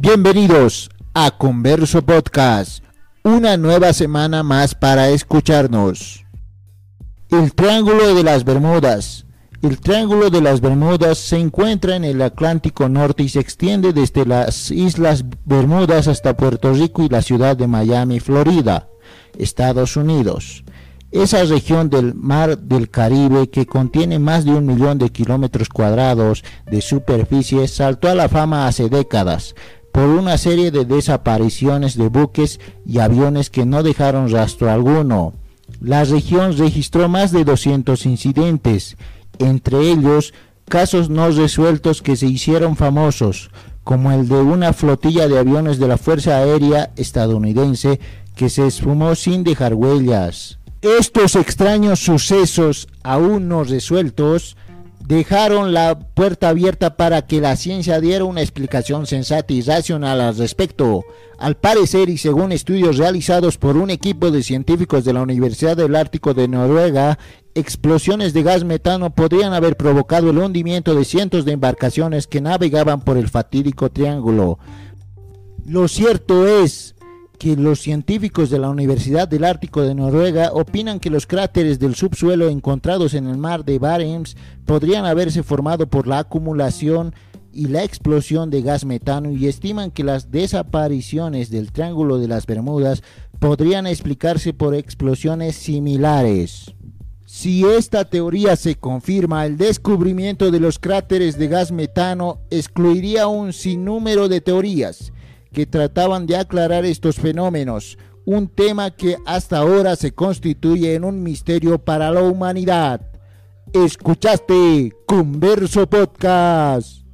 Bienvenidos a Converso Podcast, una nueva semana más para escucharnos. El Triángulo de las Bermudas. El Triángulo de las Bermudas se encuentra en el Atlántico Norte y se extiende desde las Islas Bermudas hasta Puerto Rico y la ciudad de Miami, Florida, Estados Unidos. Esa región del mar del Caribe que contiene más de un millón de kilómetros cuadrados de superficie saltó a la fama hace décadas por una serie de desapariciones de buques y aviones que no dejaron rastro alguno. La región registró más de 200 incidentes, entre ellos casos no resueltos que se hicieron famosos, como el de una flotilla de aviones de la Fuerza Aérea estadounidense que se esfumó sin dejar huellas. Estos extraños sucesos aún no resueltos dejaron la puerta abierta para que la ciencia diera una explicación sensata y racional al respecto. Al parecer, y según estudios realizados por un equipo de científicos de la Universidad del Ártico de Noruega, explosiones de gas metano podrían haber provocado el hundimiento de cientos de embarcaciones que navegaban por el fatídico triángulo. Lo cierto es que los científicos de la Universidad del Ártico de Noruega opinan que los cráteres del subsuelo encontrados en el mar de Barents podrían haberse formado por la acumulación y la explosión de gas metano y estiman que las desapariciones del Triángulo de las Bermudas podrían explicarse por explosiones similares. Si esta teoría se confirma, el descubrimiento de los cráteres de gas metano excluiría un sinnúmero de teorías que trataban de aclarar estos fenómenos, un tema que hasta ahora se constituye en un misterio para la humanidad. Escuchaste Converso Podcast.